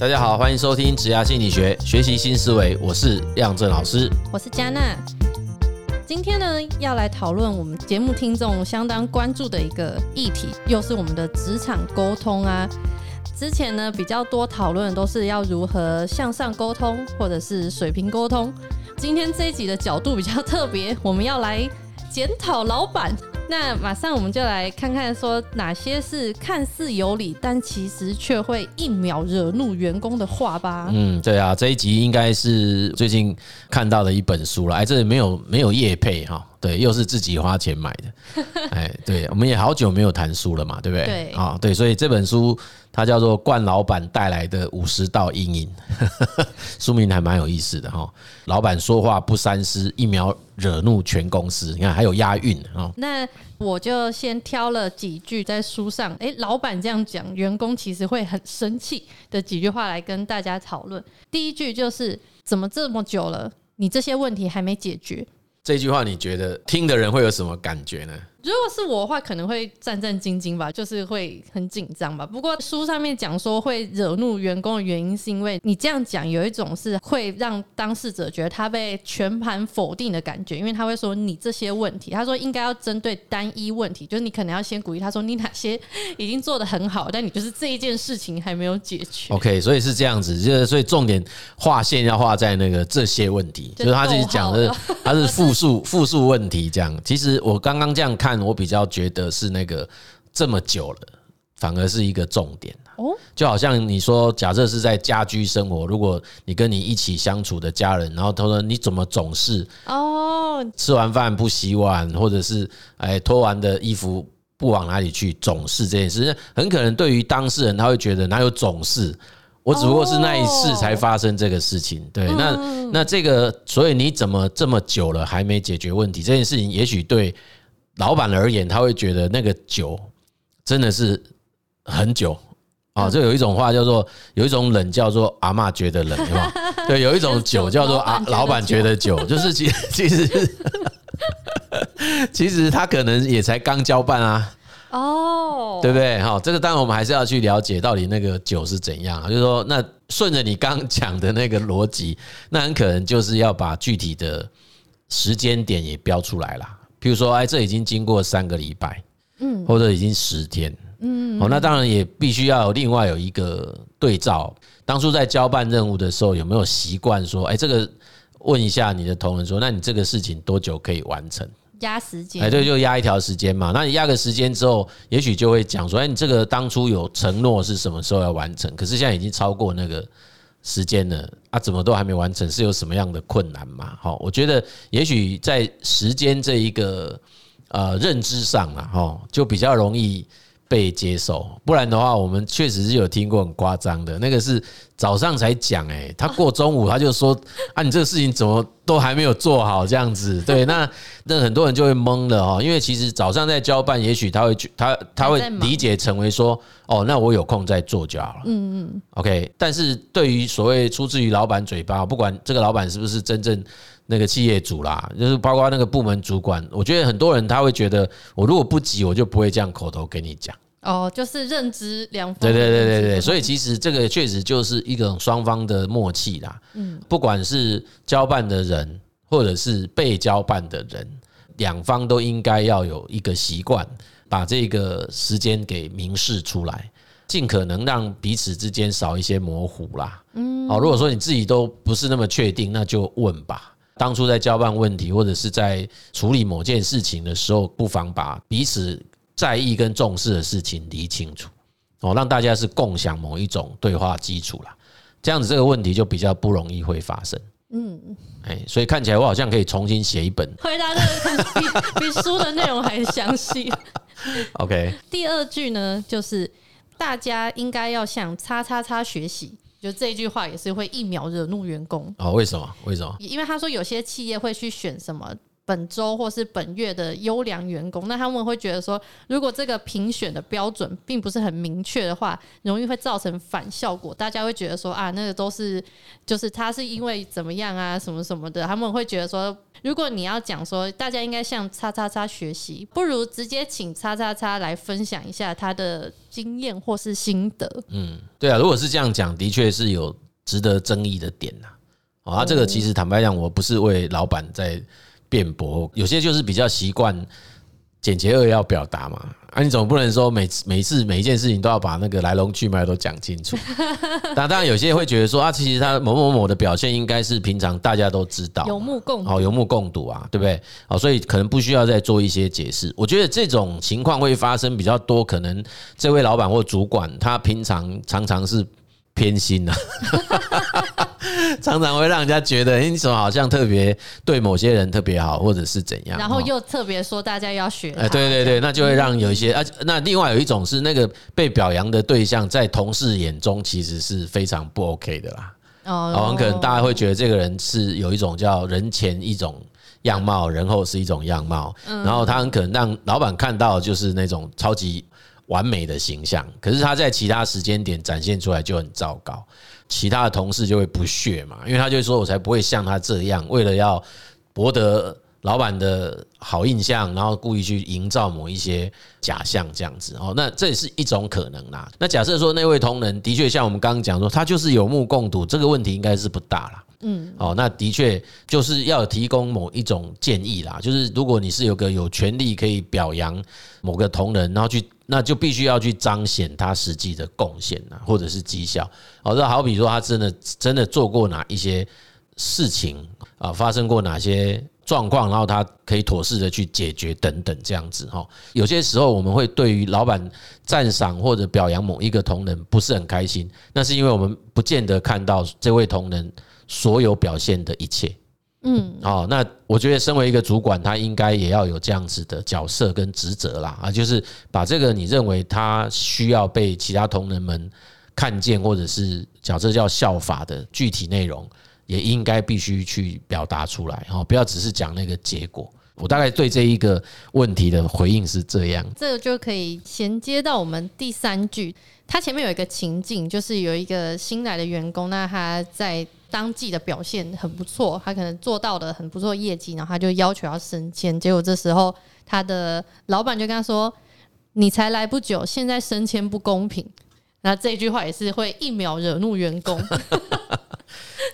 大家好，欢迎收听职涯心理学，学习新思维。我是亮正老师，我是佳娜。今天呢，要来讨论我们节目听众相当关注的一个议题，又是我们的职场沟通啊。之前呢，比较多讨论都是要如何向上沟通，或者是水平沟通。今天这一集的角度比较特别，我们要来检讨老板。那马上我们就来看看，说哪些是看似有理，但其实却会一秒惹怒员工的话吧。嗯，对啊，这一集应该是最近看到的一本书了。哎，这里没有没有业配哈，对，又是自己花钱买的。哎，对，我们也好久没有谈书了嘛，对不对？对，啊，对，所以这本书。它叫做《冠老板带来的五十道阴影》，书名还蛮有意思的哈。老板说话不三思，一秒惹怒全公司。你看还有押韵啊。那我就先挑了几句在书上，诶，老板这样讲，员工其实会很生气的几句话来跟大家讨论。第一句就是：怎么这么久了，你这些问题还没解决？这句话你觉得听的人会有什么感觉呢？如果是我的话，可能会战战兢兢吧，就是会很紧张吧。不过书上面讲说会惹怒员工的原因，是因为你这样讲有一种是会让当事者觉得他被全盘否定的感觉，因为他会说你这些问题，他说应该要针对单一问题，就是你可能要先鼓励他说你哪些已经做得很好，但你就是这一件事情还没有解决。OK，所以是这样子，就是所以重点划线要画在那个这些问题，就是他自己讲的，他是复述复述问题这样。其实我刚刚这样看。我比较觉得是那个这么久了，反而是一个重点哦。就好像你说，假设是在家居生活，如果你跟你一起相处的家人，然后他说你怎么总是哦，吃完饭不洗碗，或者是哎脱完的衣服不往哪里去，总是这件事，很可能对于当事人他会觉得哪有总是，我只不过是那一次才发生这个事情。对，那那这个，所以你怎么这么久了还没解决问题？这件事情也许对。老板而言，他会觉得那个久真的是很久啊！就有一种话叫做，有一种冷叫做阿嬷觉得冷，对吧？对，有一种酒叫做啊，老板觉得久，就是其实其实 其实他可能也才刚交办啊，哦，对不对？好，这个当然我们还是要去了解到底那个酒是怎样。就是说，那顺着你刚讲的那个逻辑，那很可能就是要把具体的时间点也标出来了。譬如说，哎，这已经经过三个礼拜，嗯，或者已经十天，嗯，哦，那当然也必须要有另外有一个对照。当初在交办任务的时候，有没有习惯说，哎，这个问一下你的同仁说，那你这个事情多久可以完成？压时间，哎，对，就压一条时间嘛。那你压个时间之后，也许就会讲说，哎，你这个当初有承诺是什么时候要完成？可是现在已经超过那个。时间呢？啊，怎么都还没完成？是有什么样的困难吗？好，我觉得也许在时间这一个呃认知上啊，哈，就比较容易被接受。不然的话，我们确实是有听过很夸张的，那个是早上才讲，诶，他过中午他就说啊，你这个事情怎么都还没有做好这样子？对，那那很多人就会懵了哦，因为其实早上在交办，也许他会他他会理解成为说。哦，那我有空再做就好了。嗯嗯，OK。但是对于所谓出自于老板嘴巴，不管这个老板是不是真正那个企业主啦，就是包括那个部门主管，我觉得很多人他会觉得，我如果不急，我就不会这样口头跟你讲。哦，就是认知两方。对对对对对，所以其实这个确实就是一种双方的默契啦。嗯，不管是交办的人，或者是被交办的人，两方都应该要有一个习惯。把这个时间给明示出来，尽可能让彼此之间少一些模糊啦。嗯，哦，如果说你自己都不是那么确定，那就问吧。当初在交办问题或者是在处理某件事情的时候，不妨把彼此在意跟重视的事情理清楚，哦，让大家是共享某一种对话基础啦。这样子这个问题就比较不容易会发生。嗯，哎，所以看起来我好像可以重新写一本，回答的比比书的内容还详细。OK，第二句呢，就是大家应该要向叉叉叉学习，就这句话也是会一秒惹怒员工。哦，为什么？为什么？因为他说有些企业会去选什么本周或是本月的优良员工，那他们会觉得说，如果这个评选的标准并不是很明确的话，容易会造成反效果。大家会觉得说啊，那个都是就是他是因为怎么样啊，什么什么的，他们会觉得说，如果你要讲说大家应该向叉叉叉学习，不如直接请叉叉叉来分享一下他的经验或是心得。嗯，对啊，如果是这样讲，的确是有值得争议的点呐。啊，这个其实坦白讲，我不是为老板在辩驳，有些就是比较习惯简洁扼要表达嘛。啊，你总不能说每次每次每一件事情都要把那个来龙去脉都讲清楚。当然，有些会觉得说啊，其实他某某某的表现应该是平常大家都知道，有目共好，有目共睹啊，对不对？好，所以可能不需要再做一些解释。我觉得这种情况会发生比较多，可能这位老板或主管他平常常常是偏心呐。常常会让人家觉得，你怎么好像特别对某些人特别好，或者是怎样？然后又特别说大家要学。哎，对对对，那就会让有一些啊，那另外有一种是那个被表扬的对象，在同事眼中其实是非常不 OK 的啦。哦，很可能大家会觉得这个人是有一种叫人前一种样貌，人后是一种样貌。然后他很可能让老板看到就是那种超级完美的形象，可是他在其他时间点展现出来就很糟糕。其他的同事就会不屑嘛，因为他就说：“我才不会像他这样，为了要博得老板的好印象，然后故意去营造某一些假象，这样子哦。那这也是一种可能啦。那假设说那位同仁的确像我们刚刚讲说，他就是有目共睹，这个问题应该是不大啦。嗯，哦，那的确就是要提供某一种建议啦，就是如果你是有个有权利可以表扬某个同仁，然后去。那就必须要去彰显他实际的贡献呐，或者是绩效。好，这好比说他真的真的做过哪一些事情啊，发生过哪些状况，然后他可以妥适的去解决等等这样子哈。有些时候我们会对于老板赞赏或者表扬某一个同仁不是很开心，那是因为我们不见得看到这位同仁所有表现的一切。嗯，哦，那我觉得身为一个主管，他应该也要有这样子的角色跟职责啦，啊，就是把这个你认为他需要被其他同仁们看见，或者是角色叫效法的具体内容，也应该必须去表达出来，哈，不要只是讲那个结果。我大概对这一个问题的回应是这样，这个就可以衔接到我们第三句，他前面有一个情境，就是有一个新来的员工，那他在。当季的表现很不错，他可能做到了很不错业绩，然后他就要求要升迁。结果这时候他的老板就跟他说：“你才来不久，现在升迁不公平。”那这句话也是会一秒惹怒员工。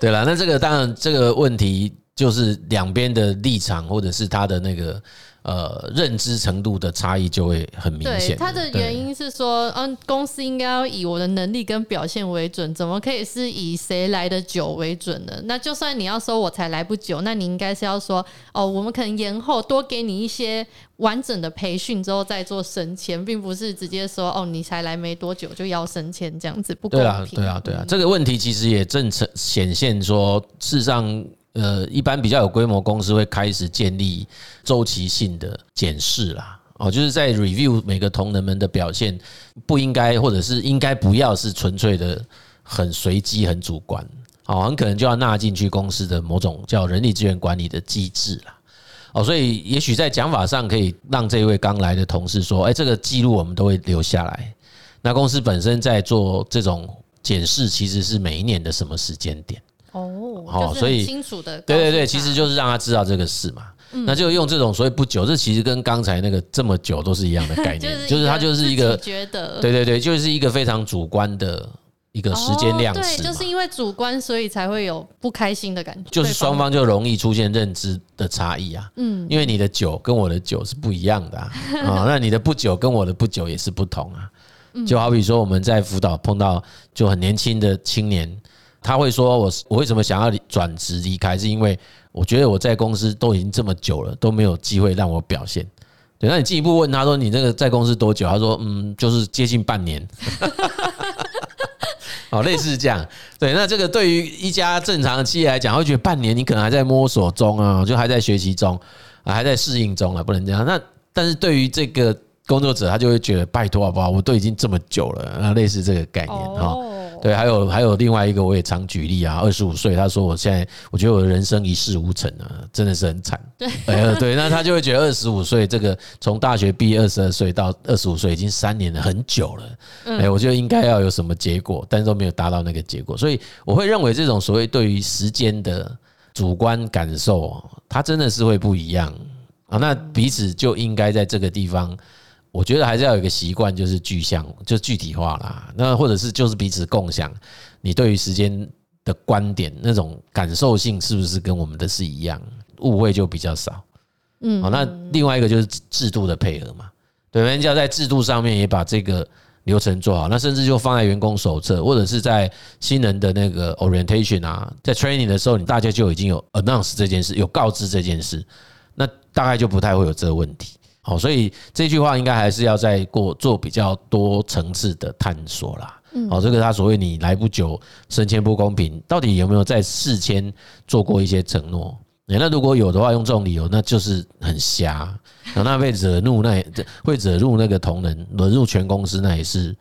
对了，那这个当然这个问题就是两边的立场，或者是他的那个。呃，认知程度的差异就会很明显。对，他的原因是说，嗯，公司应该要以我的能力跟表现为准，怎么可以是以谁来的久为准呢？那就算你要说我才来不久，那你应该是要说，哦，我们可能延后多给你一些完整的培训之后再做升迁，并不是直接说，哦，你才来没多久就要升迁，这样子不公平。对啊，对啊，对啊，这个问题其实也正呈显现说，事实上。呃，一般比较有规模公司会开始建立周期性的检视啦，哦，就是在 review 每个同仁们的表现，不应该或者是应该不要是纯粹的很随机、很主观，哦，很可能就要纳进去公司的某种叫人力资源管理的机制啦，哦，所以也许在讲法上可以让这位刚来的同事说，哎，这个记录我们都会留下来。那公司本身在做这种检视，其实是每一年的什么时间点？哦，好，所以清楚的，对对对，其实就是让他知道这个事嘛。那就用这种所以不久，这其实跟刚才那个这么久都是一样的概念，就是它就是一个觉得，对对对，就是一个非常主观的一个时间量词。对，就是因为主观，所以才会有不开心的感觉。就是双方就容易出现认知的差异啊。嗯，因为你的久跟我的久是不一样的啊，那你的不久跟我的不久也是不同啊。就好比说我们在辅导碰到就很年轻的青年。他会说：“我我为什么想要转职离开？是因为我觉得我在公司都已经这么久了，都没有机会让我表现。对，那你进一步问他说：‘你这个在公司多久？’他说：‘嗯，就是接近半年。’哦，类似这样。对，那这个对于一家正常的企业来讲，会觉得半年你可能还在摸索中啊，就还在学习中啊，还在适应中啊，不能这样。那但是对于这个工作者，他就会觉得拜托好不好？我都已经这么久了那，类似这个概念哈。”对，还有还有另外一个，我也常举例啊，二十五岁，他说我现在我觉得我的人生一事无成啊，真的是很惨。对，对，那他就会觉得二十五岁这个从大学毕业二十二岁到二十五岁已经三年了，很久了。哎，我觉得应该要有什么结果，但是都没有达到那个结果，所以我会认为这种所谓对于时间的主观感受，它真的是会不一样啊。那彼此就应该在这个地方。我觉得还是要有一个习惯，就是具象，就具体化啦。那或者是就是彼此共享，你对于时间的观点那种感受性是不是跟我们的是一样？误会就比较少。嗯，好，那另外一个就是制度的配合嘛。对，人家在制度上面也把这个流程做好，那甚至就放在员工手册，或者是在新人的那个 orientation 啊，在 training 的时候，你大家就已经有 announce 这件事，有告知这件事，那大概就不太会有这个问题。好，所以这句话应该还是要再过做比较多层次的探索啦。好，这个他所谓你来不久，升迁不公平，到底有没有在事先做过一些承诺？那如果有的话，用这种理由，那就是很瞎。那被惹怒，那也会惹怒那个同仁，惹怒全公司，那也是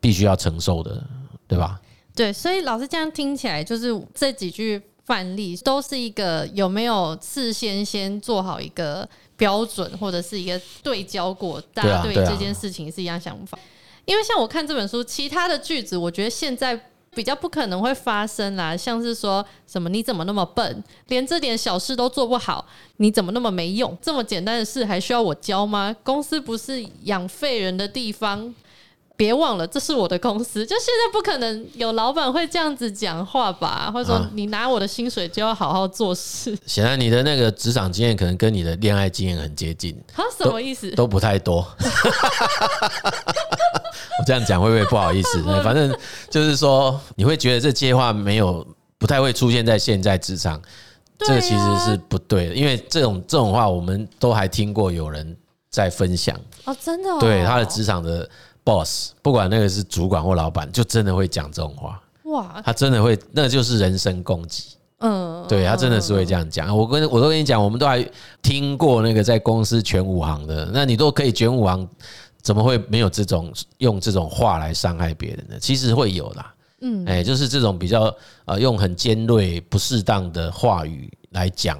必须要承受的，对吧？对，所以老师这样听起来，就是这几句范例都是一个有没有事先先做好一个。标准或者是一个对焦过，大家对这件事情是一样想法。因为像我看这本书，其他的句子，我觉得现在比较不可能会发生啦。像是说什么你怎么那么笨，连这点小事都做不好，你怎么那么没用？这么简单的事还需要我教吗？公司不是养废人的地方。别忘了，这是我的公司。就现在不可能有老板会这样子讲话吧？或者说，你拿我的薪水就要好好做事。显然，你的那个职场经验可能跟你的恋爱经验很接近。他什么意思？都不太多。我这样讲会不会不好意思？反正就是说，你会觉得这些话没有不太会出现在现在职场，这个其实是不对的。因为这种这种话，我们都还听过有人在分享。哦，真的？对他的职场的。Boss 不管那个是主管或老板，就真的会讲这种话。哇，他真的会，那就是人身攻击。嗯，对他真的是会这样讲。我跟我都跟你讲，我们都还听过那个在公司卷五行的，那你都可以卷五行，怎么会没有这种用这种话来伤害别人呢？其实会有啦。嗯，哎，就是这种比较呃，用很尖锐、不适当的话语来讲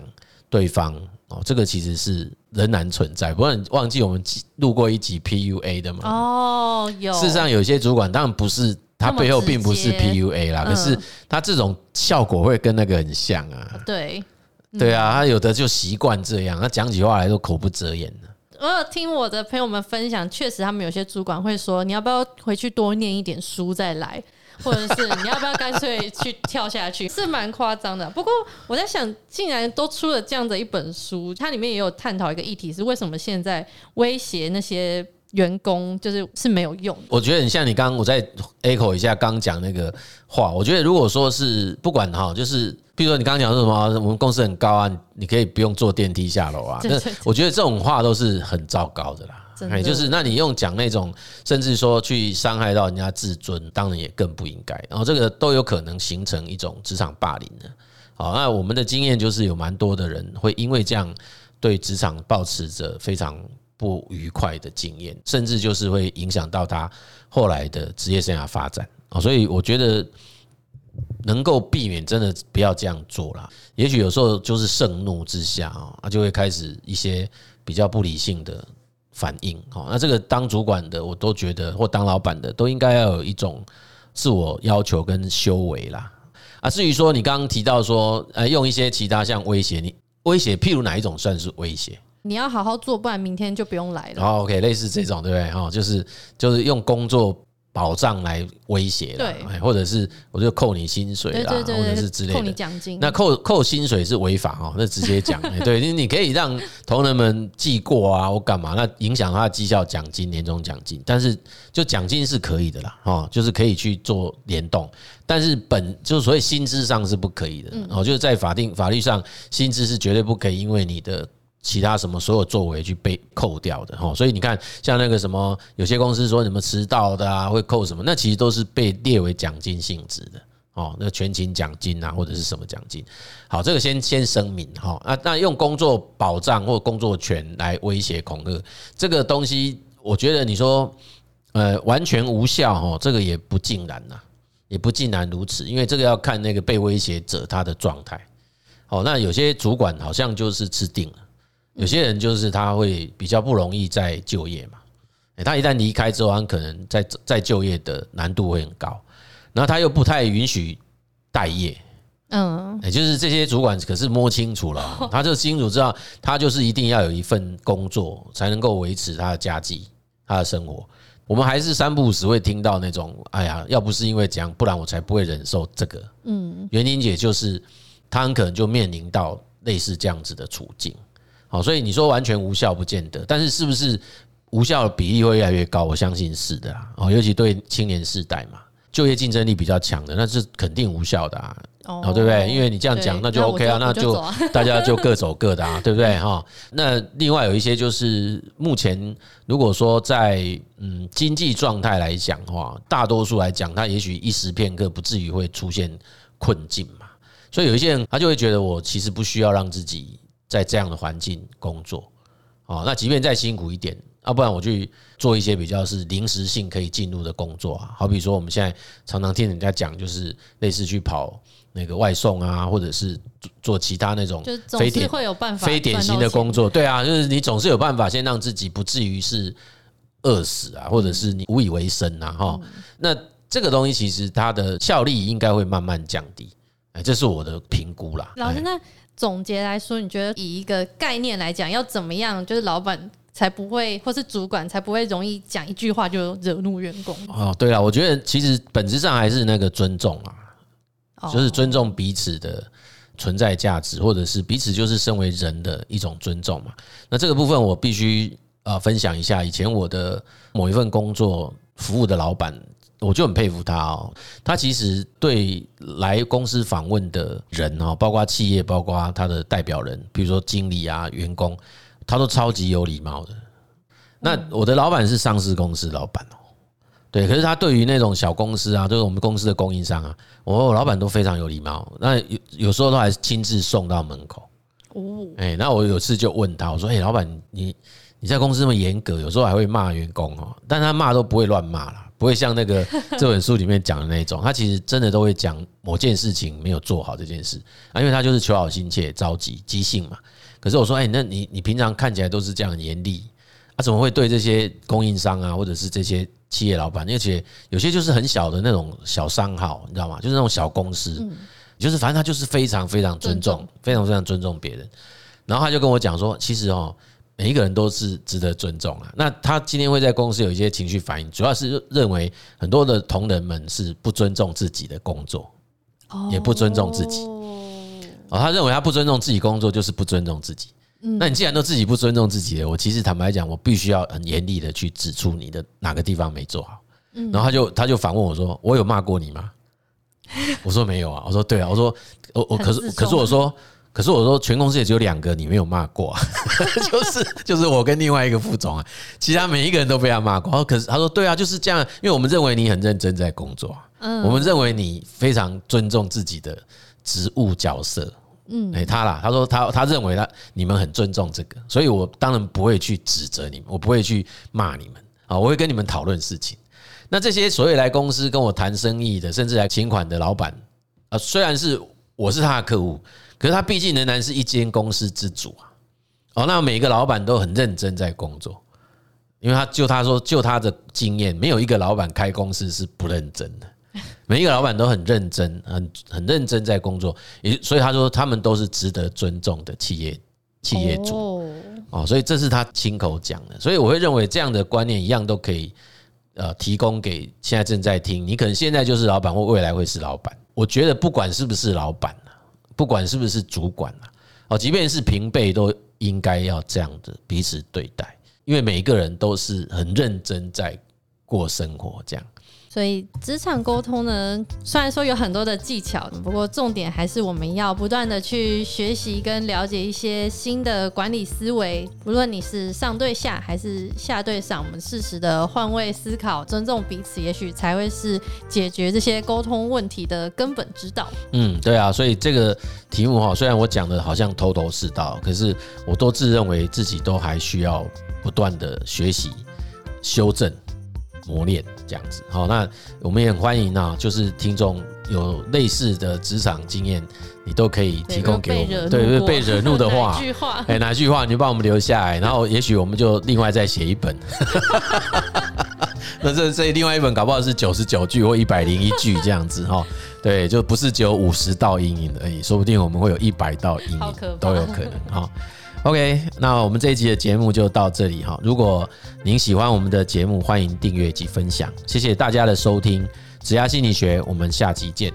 对方哦，这个其实是。仍然存在，不过你忘记我们录过一集 PUA 的嘛？哦，有。事实上，有些主管当然不是，他背后并不是 PUA 啦，可是他这种效果会跟那个很像啊。对，对啊，他有的就习惯这样，他讲起话来都口不择言的。我有听我的朋友们分享，确实他们有些主管会说：“你要不要回去多念一点书再来？”或者是你要不要干脆去跳下去？是蛮夸张的。不过我在想，竟然都出了这样的一本书，它里面也有探讨一个议题，是为什么现在威胁那些员工就是是没有用的。我觉得很像你刚刚，我再 echo 一下刚讲那个话。我觉得如果说是不管哈，就是比如说你刚刚讲说什么，我们公司很高啊，你可以不用坐电梯下楼啊。那我觉得这种话都是很糟糕的啦。哎，就是那你用讲那种，甚至说去伤害到人家自尊，当然也更不应该。然后这个都有可能形成一种职场霸凌的。好，那我们的经验就是有蛮多的人会因为这样对职场抱持着非常不愉快的经验，甚至就是会影响到他后来的职业生涯发展。啊，所以我觉得能够避免，真的不要这样做啦。也许有时候就是盛怒之下啊，就会开始一些比较不理性的。反应哦，那这个当主管的，我都觉得或当老板的，都应该要有一种自我要求跟修为啦。啊，至于说你刚刚提到说，呃，用一些其他像威胁，你威胁，譬如哪一种算是威胁？你要好好做，不然明天就不用来了。好，OK，类似这种，对不对？哈，就是就是用工作。保障来威胁了，对，或者是我就扣你薪水啦，或者是之类的，扣你奖金。那扣扣薪水是违法哦，那直接讲，对，你你可以让同仁们记过啊，我干嘛，那影响他的绩效奖金、年终奖金。但是就奖金是可以的啦，哦，就是可以去做联动，但是本就是所谓薪资上是不可以的，哦，就是在法定法律上，薪资是绝对不可以，因为你的。其他什么所有作为去被扣掉的哈，所以你看，像那个什么，有些公司说什么迟到的啊，会扣什么，那其实都是被列为奖金性质的哦，那全勤奖金啊，或者是什么奖金。好，这个先先声明哈，那那用工作保障或工作权来威胁恐吓，这个东西，我觉得你说呃完全无效哈，这个也不尽然呐。也不尽然如此，因为这个要看那个被威胁者他的状态。哦，那有些主管好像就是吃定了，有些人就是他会比较不容易再就业嘛。他一旦离开之后，他可能再再就业的难度会很高，然后他又不太允许待业。嗯，也就是这些主管可是摸清楚了，他就清楚知道他就是一定要有一份工作才能够维持他的家计、他的生活。我们还是三不五时会听到那种，哎呀，要不是因为这样，不然我才不会忍受这个。嗯，原因也就是他很可能就面临到类似这样子的处境。好，所以你说完全无效不见得，但是是不是无效的比例会越来越高？我相信是的啊。哦，尤其对青年世代嘛，就业竞争力比较强的，那是肯定无效的啊。哦，对不对？因为你这样讲，那就 OK 啊，那就 大家就各走各的啊，对不对？哈，那另外有一些就是目前如果说在嗯经济状态来讲的话，大多数来讲，他也许一时片刻不至于会出现困境嘛。所以有一些人他就会觉得，我其实不需要让自己在这样的环境工作哦。那即便再辛苦一点，要不然我去做一些比较是临时性可以进入的工作啊。好比说我们现在常常听人家讲，就是类似去跑。那个外送啊，或者是做其他那种非典非典型的工作，对啊，就是你总是有办法先让自己不至于是饿死啊，或者是你无以为生啊，哈。那这个东西其实它的效力应该会慢慢降低，哎，这是我的评估啦。老师，那总结来说，你觉得以一个概念来讲，要怎么样，就是老板才不会，或是主管才不会容易讲一句话就惹怒员工？哦，对了，我觉得其实本质上还是那个尊重啊。就是尊重彼此的存在价值，或者是彼此就是身为人的一种尊重嘛。那这个部分我必须呃分享一下。以前我的某一份工作服务的老板，我就很佩服他哦。他其实对来公司访问的人哦，包括企业，包括他的代表人，比如说经理啊、员工，他都超级有礼貌的。那我的老板是上市公司老板哦。对，可是他对于那种小公司啊，就是我们公司的供应商啊，我老板都非常有礼貌。那有有时候都还亲自送到门口。哦，哎，那我有次就问他，我说：“哎，老板，你你在公司那么严格，有时候还会骂员工哦，但他骂都不会乱骂啦，不会像那个 这本书里面讲的那种。他其实真的都会讲某件事情没有做好这件事啊，因为他就是求好心切、着急、急性嘛。可是我说：哎，那你你平常看起来都是这样严厉，他怎么会对这些供应商啊，或者是这些？”企业老板，而且有些就是很小的那种小商号，你知道吗？就是那种小公司，就是反正他就是非常非常尊重，非常非常尊重别人。然后他就跟我讲说，其实哦，每一个人都是值得尊重啊。那他今天会在公司有一些情绪反应，主要是认为很多的同仁们是不尊重自己的工作，也不尊重自己。哦，他认为他不尊重自己工作，就是不尊重自己。那你既然都自己不尊重自己了，我其实坦白讲，我必须要很严厉的去指出你的哪个地方没做好。然后他就他就反问我说：“我有骂过你吗？”我说：“没有啊。”我说：“对啊。”我说：“我我可是可是我说可是我说全公司也只有两个你没有骂过啊，就是就是我跟另外一个副总啊，其他每一个人都被他骂过。可是他说：“对啊，就是这样，因为我们认为你很认真在工作，我们认为你非常尊重自己的职务角色。”嗯，哎，他啦，他说他他认为他你们很尊重这个，所以我当然不会去指责你们，我不会去骂你们啊，我会跟你们讨论事情。那这些所谓来公司跟我谈生意的，甚至来请款的老板啊，虽然是我是他的客户，可是他毕竟仍然是一间公司之主啊。哦，那每个老板都很认真在工作，因为他就他说就他的经验，没有一个老板开公司是不认真的。每一个老板都很认真，很很认真在工作，也所以他说他们都是值得尊重的企业企业主。哦，所以这是他亲口讲的，所以我会认为这样的观念一样都可以呃提供给现在正在听，你可能现在就是老板或未来会是老板，我觉得不管是不是老板，不管是不是主管啊哦，即便是平辈都应该要这样子彼此对待，因为每一个人都是很认真在过生活这样。所以职场沟通呢，虽然说有很多的技巧，不过重点还是我们要不断的去学习跟了解一些新的管理思维。无论你是上对下还是下对上，我们适时的换位思考，尊重彼此，也许才会是解决这些沟通问题的根本之道。嗯，对啊，所以这个题目哈，虽然我讲的好像头头是道，可是我都自认为自己都还需要不断的学习、修正、磨练。这样子。好，那我们也很欢迎啊，就是听众有类似的职场经验，你都可以提供给我们。对，被惹怒的话，哎，哪句话你就帮我们留下来，然后也许我们就另外再写一本。那这这另外一本搞不好是九十九句或一百零一句这样子哈。对，就不是只有五十道阴影而已，说不定我们会有一百道阴影都有可能哈。OK，那我们这一集的节目就到这里哈。如果您喜欢我们的节目，欢迎订阅及分享，谢谢大家的收听。职涯心理学，我们下集见。